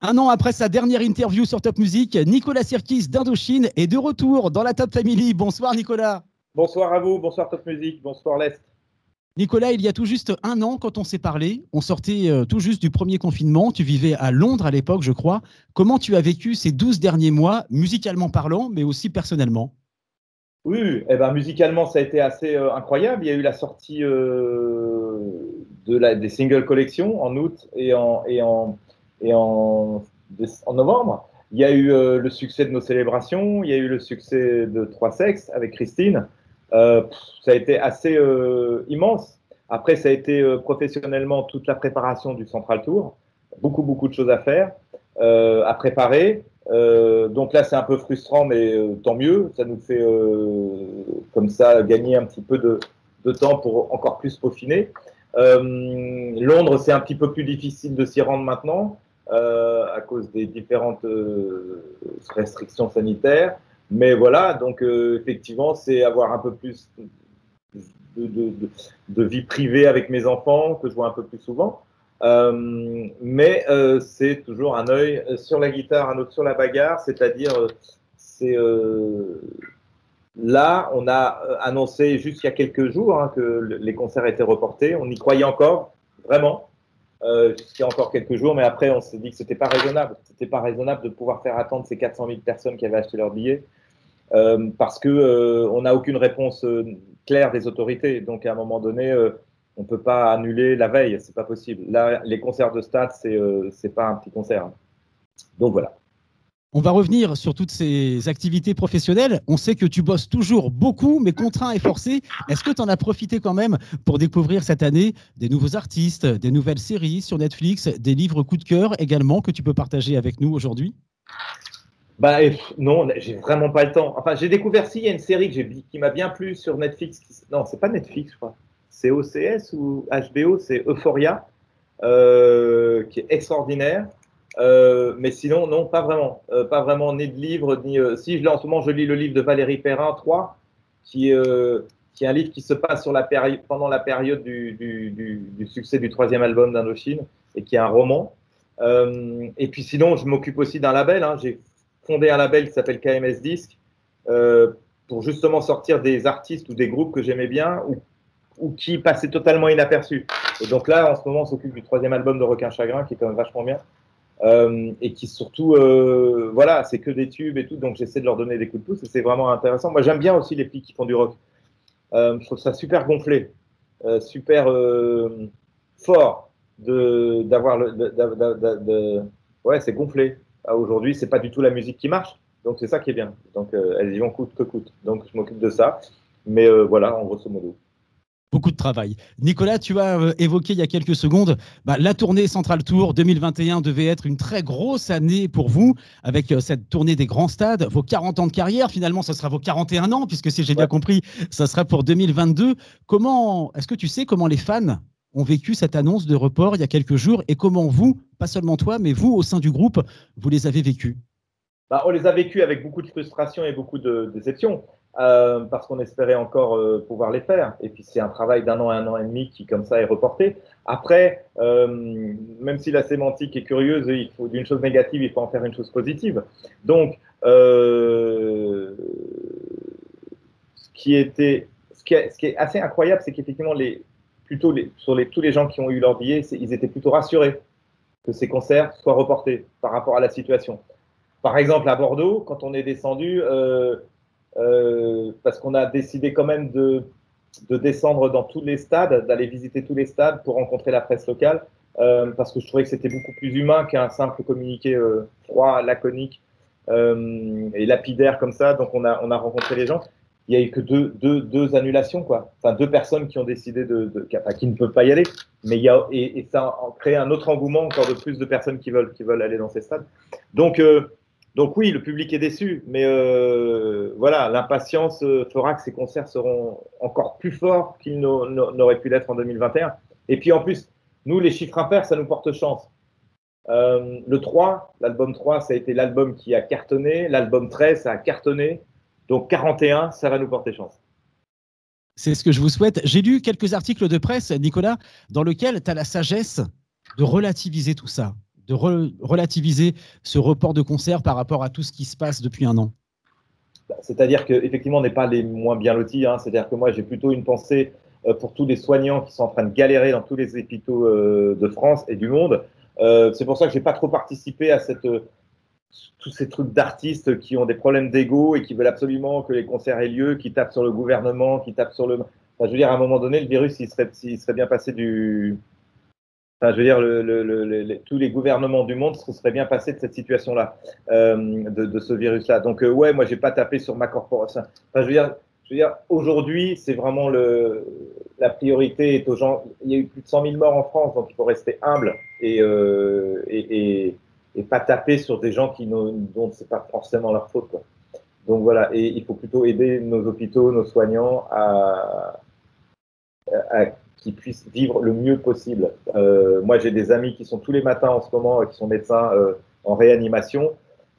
Un an après sa dernière interview sur Top Music, Nicolas Sirkis d'Indochine est de retour dans la Top Family. Bonsoir Nicolas. Bonsoir à vous, bonsoir Top Music, bonsoir l'Est. Nicolas, il y a tout juste un an, quand on s'est parlé, on sortait euh, tout juste du premier confinement. Tu vivais à Londres à l'époque, je crois. Comment tu as vécu ces 12 derniers mois, musicalement parlant, mais aussi personnellement? Oui, eh ben, musicalement, ça a été assez euh, incroyable. Il y a eu la sortie euh, de la, des single collections en août et en, et en, et en, novembre. Il y a eu euh, le succès de nos célébrations, il y a eu le succès de Trois Sexes avec Christine. Euh, ça a été assez euh, immense. Après, ça a été professionnellement toute la préparation du Central Tour. Beaucoup, beaucoup de choses à faire, à préparer. donc là, c'est un peu frustrant, mais tant mieux. Ça nous fait comme ça gagner un petit peu de, de temps pour encore plus peaufiner. Londres, c'est un petit peu plus difficile de s'y rendre maintenant euh, à cause des différentes euh, restrictions sanitaires. Mais voilà, donc euh, effectivement, c'est avoir un peu plus de, vie privée avec mes enfants que je vois un peu plus souvent. Mais c'est toujours un œil sur la guitare, un autre sur la bagarre, c'est-à-dire c'est là, on a annoncé juste il y a quelques jours hein, que les concerts étaient reportés. On y croyait encore, vraiment euh, jusqu'à encore quelques jours, mais après on s'est dit que c'était pas raisonnable. C'était pas raisonnable de pouvoir faire attendre ces 400 000 personnes qui avaient acheté leur billet euh, parce que euh, on n'a aucune réponse euh, claire des autorités. Donc à un moment donné, euh, on peut pas annuler la veille, c'est pas possible. Là, les concerts de stade, c'est euh, c'est pas un petit concert. Donc voilà. On va revenir sur toutes ces activités professionnelles. On sait que tu bosses toujours beaucoup, mais contraint et forcé. Est-ce que tu en as profité quand même pour découvrir cette année des nouveaux artistes, des nouvelles séries sur Netflix, des livres coup de cœur également que tu peux partager avec nous aujourd'hui? Bah, non, j'ai vraiment pas le temps. Enfin, j'ai découvert si il y a une série qui m'a bien plu sur Netflix. Qui... Non, c'est pas Netflix, je crois. C'est OCS ou HBO, c'est Euphoria, euh, qui est extraordinaire. Euh, mais sinon, non, pas vraiment. Euh, pas vraiment ni de livre, ni. Euh, si, je, en ce moment, je lis le livre de Valérie Perrin, 3, qui, euh, qui est un livre qui se passe pendant la période du, succès du troisième album d'Indochine et qui est un roman. Et puis sinon, je m'occupe aussi d'un label. Hein. J'ai fondé un label qui s'appelle KMS Disc pour justement sortir des artistes ou des groupes que j'aimais bien ou, ou qui passaient totalement inaperçus. Et donc là, en ce moment, on s'occupe du troisième album de Requin Chagrin qui est quand même vachement bien. Euh, et qui surtout, euh, voilà, c'est que des tubes et tout, donc j'essaie de leur donner des coups de pouce et c'est vraiment intéressant. Moi, j'aime bien aussi les filles qui font du rock. Euh, je trouve ça super gonflé, euh, super fort de d'avoir le, de, de, de, ouais, c'est gonflé. Aujourd'hui, c'est pas du tout la musique qui marche, donc c'est ça qui est bien. Donc elles y vont coûte que coûte. Donc je m'occupe de ça, mais voilà, en grosso modo. Beaucoup de travail. Nicolas, tu as euh, évoqué il y a quelques secondes bah, la tournée Central Tour 2021 devait être une très grosse année pour vous avec euh, cette tournée des grands stades. Vos 40 ans de carrière, finalement, ce sera vos 41 ans, puisque si j'ai bien compris, ça sera pour 2022. Comment est-ce que tu sais comment les fans ont vécu cette annonce de report il y a quelques jours et comment vous, pas seulement toi, mais vous au sein du groupe, vous les avez vécus bah, On les a vécus avec beaucoup de frustration et beaucoup de déception. Euh, parce qu'on espérait encore euh, pouvoir les faire. Et puis c'est un travail d'un an, un an et demi qui comme ça est reporté. Après, euh, même si la sémantique est curieuse, il faut d'une chose négative, il faut en faire une chose positive. Donc, ce qui est, assez incroyable, c'est qu'effectivement plutôt sur tous les gens qui ont eu leur billet, ils étaient plutôt rassurés que ces concerts soient reportés par rapport à la situation. Par exemple, à Bordeaux, quand on est descendu, euh, parce qu'on a décidé quand même de, de, descendre dans tous les stades, d'aller visiter tous les stades pour rencontrer la presse locale, euh, parce que je trouvais que c'était beaucoup plus humain qu'un simple communiqué euh, froid, laconique et lapidaire comme ça. Donc on a, on a rencontré les gens. Il n'y a eu que deux, annulations, quoi. Deux personnes qui ont décidé de, qui ne peuvent pas y aller. Mais il y a, et, ça a créé un autre engouement encore de plus de personnes qui veulent, qui veulent aller dans ces stades. Donc, donc oui, le public est déçu, mais euh, voilà, l'impatience fera que ces concerts seront encore plus forts qu'ils n'auraient pu l'être en 2021. Et puis en plus, nous, les chiffres impairs, ça nous porte chance. Euh, le 3, l'album 3, ça a été l'album qui a cartonné, l'album 13, ça a cartonné, donc 41, ça va nous porter chance. C'est ce que je vous souhaite. J'ai lu quelques articles de presse, Nicolas, dans lesquels tu as la sagesse de relativiser tout ça de relativiser ce report de concert par rapport à tout ce qui se passe depuis un an bah, C'est-à-dire qu'effectivement, on n'est pas les moins bien lotis. Hein. C'est-à-dire que moi, j'ai plutôt une pensée euh, pour tous les soignants qui sont en train de galérer dans tous les hôpitaux euh, de France et du monde. Euh, c'est pour ça que j'ai pas trop participé à cette, tous ces trucs d'artistes qui ont des problèmes d'ego et qui veulent absolument que les concerts aient lieu, qui tapent sur le gouvernement, qui tapent sur le. Enfin, je veux dire, à un moment donné, le virus, il serait bien passé du. Enfin, je veux dire, le, le, tous les gouvernements du monde se seraient bien passés de cette situation-là, euh, de, de, ce virus-là. Donc, euh, ouais, moi, j'ai pas tapé sur ma corporation. Enfin, je veux dire, je veux dire aujourd'hui, c'est vraiment le, la priorité est aux gens. Il y a eu plus de 100 000 morts en France, donc il faut rester humble et, euh, et, et et pas taper sur des gens qui dont c'est pas forcément leur faute. Quoi. Donc voilà, et il faut plutôt aider nos hôpitaux, nos soignants à, à, qu'ils puissent vivre le mieux possible. Euh, moi, j'ai des amis qui sont tous les matins en ce moment, qui sont médecins euh, en réanimation.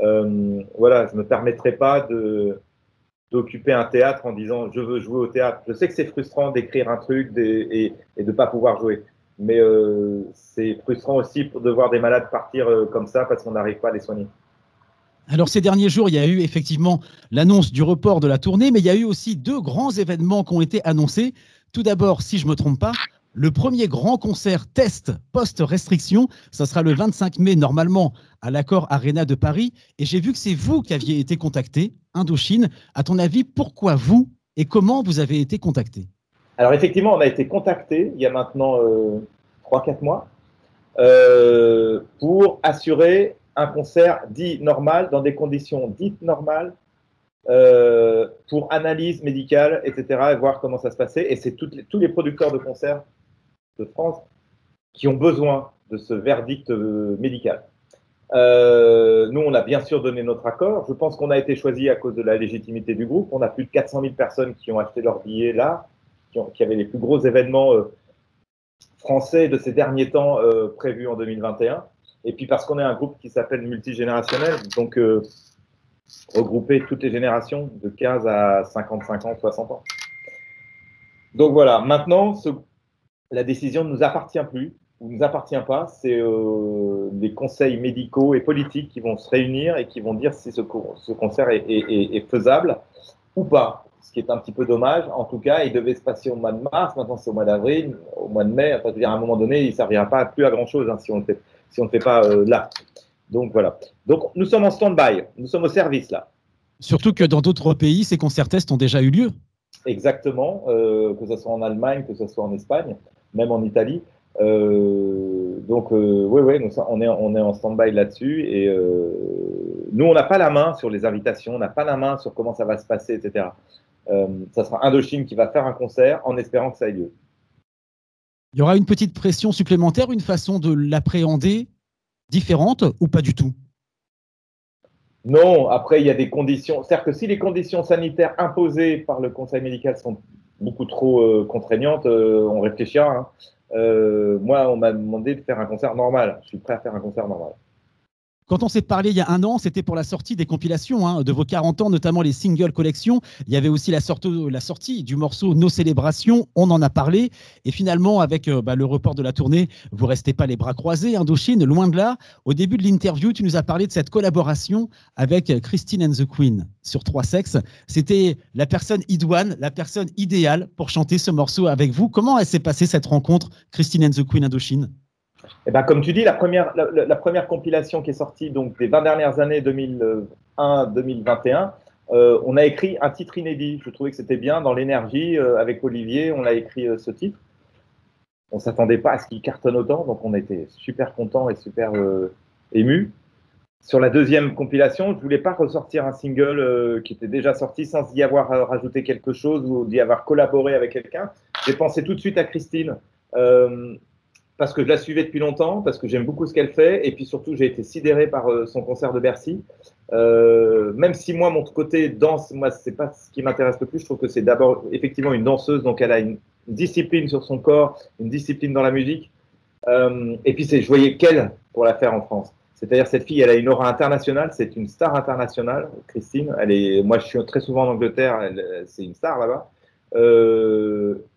Euh, voilà, je ne me permettrai pas d'occuper un théâtre en disant je veux jouer au théâtre. Je sais que c'est frustrant d'écrire un truc et, et de ne pas pouvoir jouer mais euh, c'est frustrant aussi de voir des malades partir euh, comme ça parce qu'on n'arrive pas à les soigner. Alors ces derniers jours, il y a eu effectivement l'annonce du report de la tournée, mais il y a eu aussi deux grands événements qui ont été annoncés. Tout d'abord, si je ne me trompe pas, le premier grand concert test post-restriction, ça sera le 25 mai normalement à l'Accord Arena de Paris. Et j'ai vu que c'est vous qui aviez été contacté, Indochine. À ton avis, pourquoi vous et comment vous avez été contacté? Alors effectivement, on a été contacté il y a maintenant euh, 3-4 mois euh, pour assurer un concert dit normal, dans des conditions dites normales, euh, pour analyse médicale, etc., et voir comment ça se passait. Et c'est tous les producteurs de concerts de France qui ont besoin de ce verdict euh, médical. Euh, nous, on a bien sûr donné notre accord. Je pense qu'on a été choisi à cause de la légitimité du groupe. On a plus de 400 000 personnes qui ont acheté leur billet là qui, avaient les plus gros événements français de ces derniers temps prévus en 2021. Et puis parce qu'on est un groupe qui s'appelle multigénérationnel, donc euh, regrouper toutes les générations de 15 à 55 ans, 60 ans. Donc voilà, maintenant, la décision ne nous appartient plus, ou ne nous appartient pas, c'est euh, les conseils médicaux et politiques qui vont se réunir et qui vont dire si ce, ce concert est, faisable ou pas ce qui est un petit peu dommage. En tout cas, il devait se passer au mois de mars, maintenant c'est au mois d'avril, au mois de mai. Enfin, dire, à un moment donné, il ne servira pas plus à grand chose hein, si on ne fait, si on fait pas euh, là. Donc voilà. Donc nous sommes en stand-by, nous sommes au service là. Surtout que dans d'autres pays, ces concerts tests ont déjà eu lieu. Exactement, euh, que ce soit en Allemagne, que ce soit en Espagne, même en Italie. Euh, donc oui, oui, on est, on est en stand-by là-dessus et nous, on n'a pas la main sur les invitations, on n'a pas la main sur comment ça va se passer, etc. Ça sera Indochine qui va faire un concert en espérant que ça ait lieu. Il y aura une petite pression supplémentaire, une façon de l'appréhender différente ou pas du tout? Non, après il y a des conditions. C'est-à-dire que si les conditions sanitaires imposées par le conseil médical sont beaucoup trop euh, contraignantes, euh, on réfléchira. Hein. moi, on m'a demandé de faire un concert normal. Je suis prêt à faire un concert normal. Quand on s'est parlé il y a un an, c'était pour la sortie des compilations hein, de vos 40 ans, notamment les single collections. Il y avait aussi la, sortie du morceau Nos célébrations. On en a parlé. Et finalement, avec euh, bah, le report de la tournée, vous restez pas les bras croisés, Indochine, loin de là. Au début de l'interview, tu nous as parlé de cette collaboration avec Christine and the Queen sur Trois Sexes. C'était la personne idoine, la personne idéale pour chanter ce morceau avec vous. Comment s'est passée cette rencontre, Christine and the Queen Indochine eh ben, comme tu dis, la première, la, première compilation qui est sortie donc, des 20 dernières années 2001-2021, euh, on a écrit un titre inédit. Je trouvais que c'était bien dans l'énergie. Euh, avec Olivier, on a écrit euh, ce titre. On s'attendait pas à ce qu'il cartonne autant, donc on était super content et super ému. Sur la deuxième compilation, je ne voulais pas ressortir un single qui était déjà sorti sans y avoir rajouté quelque chose ou d'y avoir collaboré avec quelqu'un. J'ai pensé tout de suite à Christine parce que je la suivais depuis longtemps, parce que j'aime beaucoup ce qu'elle fait, et puis surtout j'ai été sidéré par euh, son concert de Bercy. Euh, même si moi mon côté danse, moi c'est pas ce qui m'intéresse le plus. Je trouve que c'est d'abord effectivement une danseuse, donc elle a une discipline sur son corps, une discipline dans la musique. Euh, et puis c'est, je voyais qu'elle pour la faire en France. C'est-à-dire cette fille, elle a une aura internationale, c'est une star internationale, Christine. Elle est, moi je suis très souvent en Angleterre, c'est une star là-bas.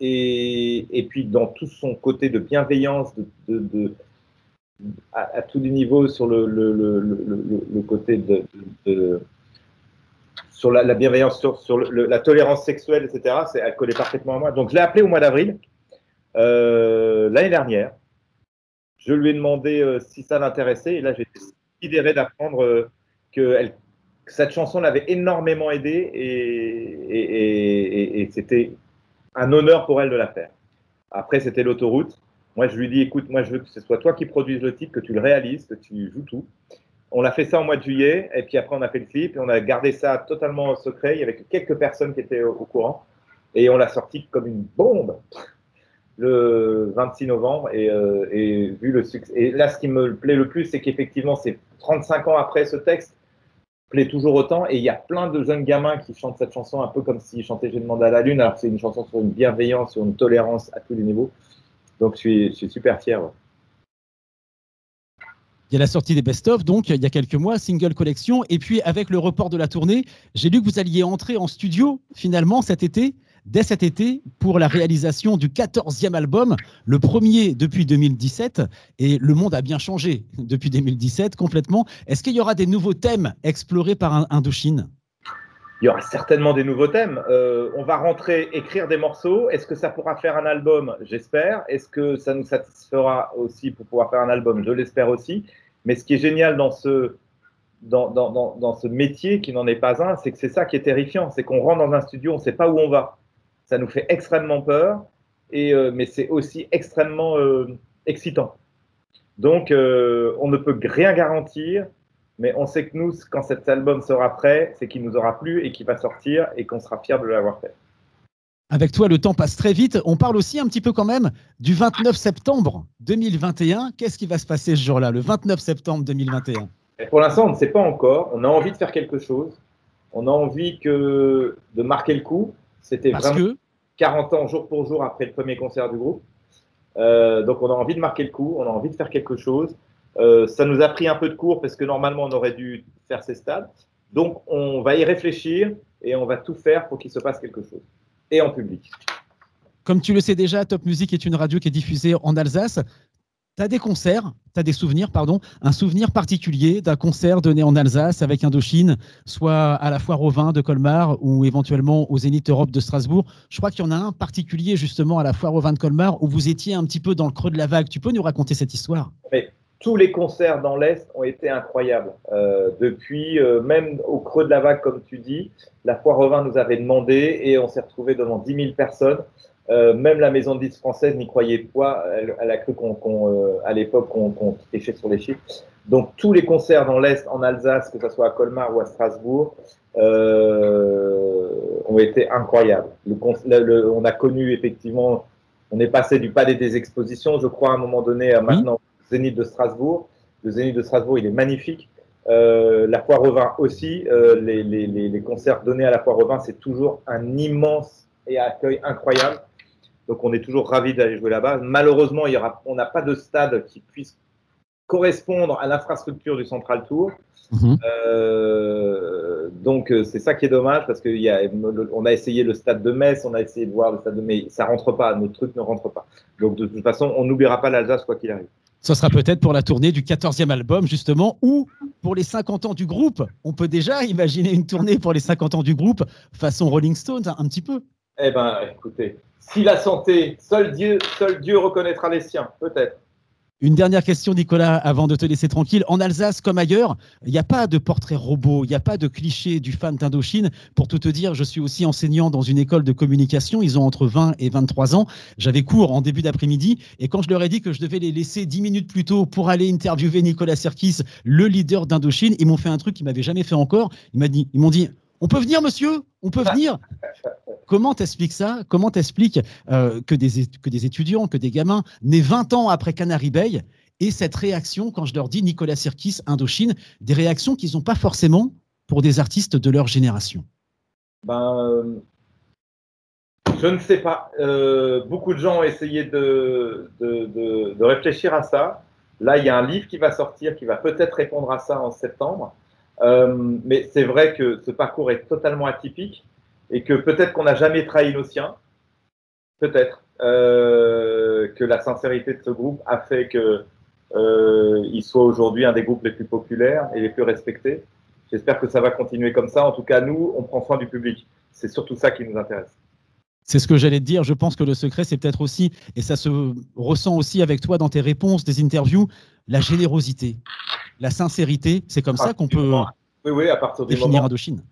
Et, puis dans tout son côté de bienveillance, à, tous les niveaux sur le, côté de, sur la, bienveillance, sur, la tolérance sexuelle, etc. Elle collait parfaitement à moi. Donc je l'ai appelé au mois d'avril euh, l'année dernière. Je lui ai demandé euh, si ça l'intéressait et là j'ai été sidéré d'apprendre euh, que, cette chanson l'avait énormément aidé et c'était un honneur pour elle de la faire. Après c'était l'autoroute. Moi, je lui dis, écoute, moi, je veux que ce soit toi qui produises le titre, que tu le réalises, que tu joues tout. On a fait ça en mois de juillet, et puis après, on a fait le clip, et on a gardé ça totalement secret. Il y avait quelques personnes qui étaient au, courant, et on l'a sorti comme une bombe le 26 novembre. Euh, et, vu le succès. Et là, ce qui me plaît le plus, c'est qu'effectivement, c'est 35 ans après ce texte, plaît toujours autant. Et il y a plein de jeunes gamins qui chantent cette chanson un peu comme s'ils chantaient J'ai demandé à la lune, alors c'est une chanson sur une bienveillance, sur une tolérance à tous les niveaux. Donc je suis, super fier. Il y a la sortie des best-of, donc il y a quelques mois, single collection. Et puis avec le report de la tournée, j'ai lu que vous alliez entrer en studio finalement cet été, dès cet été, pour la réalisation du 14e album, le premier depuis 2017. Et le monde a bien changé depuis 2017 complètement. Est-ce qu'il y aura des nouveaux thèmes explorés par Indochine? Il y aura certainement des nouveaux thèmes. Euh, on va rentrer, écrire des morceaux. Est-ce que ça pourra faire un album? J'espère. Est-ce que ça nous satisfera aussi pour pouvoir faire un album? Je l'espère aussi. Mais ce qui est génial dans ce, dans, dans, dans, dans ce métier, qui n'en est pas un, c'est que c'est ça qui est terrifiant. C'est qu'on rentre dans un studio, on ne sait pas où on va. Ça nous fait extrêmement peur, et, euh, mais c'est aussi extrêmement euh, excitant. Donc, euh, on ne peut rien garantir mais on sait que nous, quand cet album sera prêt, c'est qu'il nous aura plu et qu'il va sortir et qu'on sera fiers de l'avoir fait. Avec toi, le temps passe très vite. On parle aussi un petit peu quand même du 29 septembre 2021. Qu'est-ce qui va se passer ce jour-là, le 29 septembre 2021 Pour l'instant, on ne sait pas encore. On a envie de faire quelque chose. On a envie que de marquer le coup. C'était vraiment 40 ans jour pour jour après le premier concert du groupe. Euh, donc on a envie de marquer le coup, on a envie de faire quelque chose. Euh, ça nous a pris un peu de cours parce que normalement on aurait dû faire ces stades. Donc on va y réfléchir et on va tout faire pour qu'il se passe quelque chose. Et en public. Comme tu le sais déjà, Top Music est une radio qui est diffusée en Alsace. Tu as des concerts, des souvenirs, pardon, un souvenir particulier d'un concert donné en Alsace avec Indochine, soit à la foire au vin de Colmar ou éventuellement au Zénith Europe de Strasbourg. Je crois qu'il y en a un particulier justement à la foire au vin de Colmar où vous étiez un petit peu dans le creux de la vague. Tu peux nous raconter cette histoire? Tous les concerts dans l'Est ont été incroyables. Euh, depuis, euh, même au creux de la vague, comme tu dis, la foire au vin nous avait demandé et on s'est retrouvé devant 10 000 personnes. Euh, même la maison de disques française n'y croyait pas. Elle, a cru qu'on, euh, à l'époque qu'on, qu'on trichait sur les chiffres. Donc tous les concerts dans l'Est, en Alsace, que ce soit à Colmar ou à Strasbourg, euh, ont été incroyables. Le, le, on a connu effectivement, on est passé du palais des expositions, je crois, à un moment donné, à maintenant Zénith de Strasbourg. Le Zénith de Strasbourg, il est magnifique. Euh, la foire au vin aussi. Euh, les, les, les, concerts donnés à la foire au vin, c'est toujours un immense et accueil incroyable. Donc on est toujours ravis d'aller jouer là-bas. Malheureusement, il y aura, on n'a pas de stade qui puisse correspondre à l'infrastructure du Central Tour. Mhm. Euh, donc c'est ça qui est dommage parce qu'on a, a essayé le stade de Metz, on a essayé de voir le stade de Metz, ça rentre pas, notre truc ne rentre pas. Donc de toute façon, on n'oubliera pas l'Alsace quoi qu'il arrive. Ce sera peut-être pour la tournée du 14e album, justement, ou pour les 50 ans du groupe. On peut déjà imaginer une tournée pour les 50 ans du groupe, façon Rolling Stones, un petit peu. Eh bien, écoutez, si la santé, seul Dieu, seul Dieu reconnaîtra les siens, peut-être. Une dernière question, Nicolas, avant de te laisser tranquille. En Alsace comme ailleurs, il n'y a pas de portrait robot, il n'y a pas de cliché du fan d'Indochine. Pour tout te dire, je suis aussi enseignant dans une école de communication. Ils ont entre 20 et 23 ans. J'avais cours en début d'après-midi. Et quand je leur ai dit que je devais les laisser 10 minutes plus tôt pour aller interviewer Nicolas Serkis, le leader d'Indochine, ils m'ont fait un truc qu'ils m'avaient jamais fait encore. Ils m'ont dit, on peut venir, monsieur? On peut venir? Comment t'expliques ça? Comment t'expliques euh, que, des, étudiants, que des gamins, nés 20 ans après Canary Bay, et cette réaction, quand je leur dis Nicolas Sirkis, Indochine, des réactions qu'ils n'ont pas forcément pour des artistes de leur génération? Ben, euh, Je ne sais pas. Euh, beaucoup de gens ont essayé de, de, réfléchir à ça. Là, il y a un livre qui va sortir qui va peut-être répondre à ça en septembre. mais c'est vrai que ce parcours est totalement atypique et que peut-être qu'on n'a jamais trahi nos siens, peut-être euh, que la sincérité de ce groupe a fait que il soit aujourd'hui un des groupes les plus populaires et les plus respectés. J'espère que ça va continuer comme ça. En tout cas, nous, on prend soin du public. C'est surtout ça qui nous intéresse. C'est ce que j'allais te dire. Je pense que le secret, c'est peut-être aussi, et ça se ressent aussi avec toi dans tes réponses, des interviews, la générosité, la sincérité. C'est comme ça qu'on peut oui, oui, à partir définir Indochine.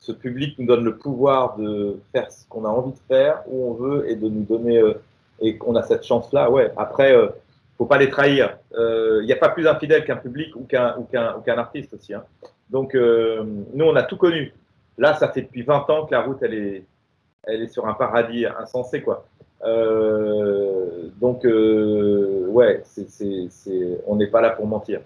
Ce public nous donne le pouvoir de faire ce qu'on a envie de faire, où on veut, et de nous donner, euh, et qu'on a cette chance-là. Ouais. Après, euh, faut pas les trahir. Il euh, n'y a pas plus infidèle qu'un public ou qu'un ou qu'un artiste aussi. Hein. Donc, euh, nous, on a tout connu. Là, ça fait depuis 20 ans que la route, elle est, elle est sur un paradis insensé, quoi. Donc, ouais, on n'est pas là pour mentir.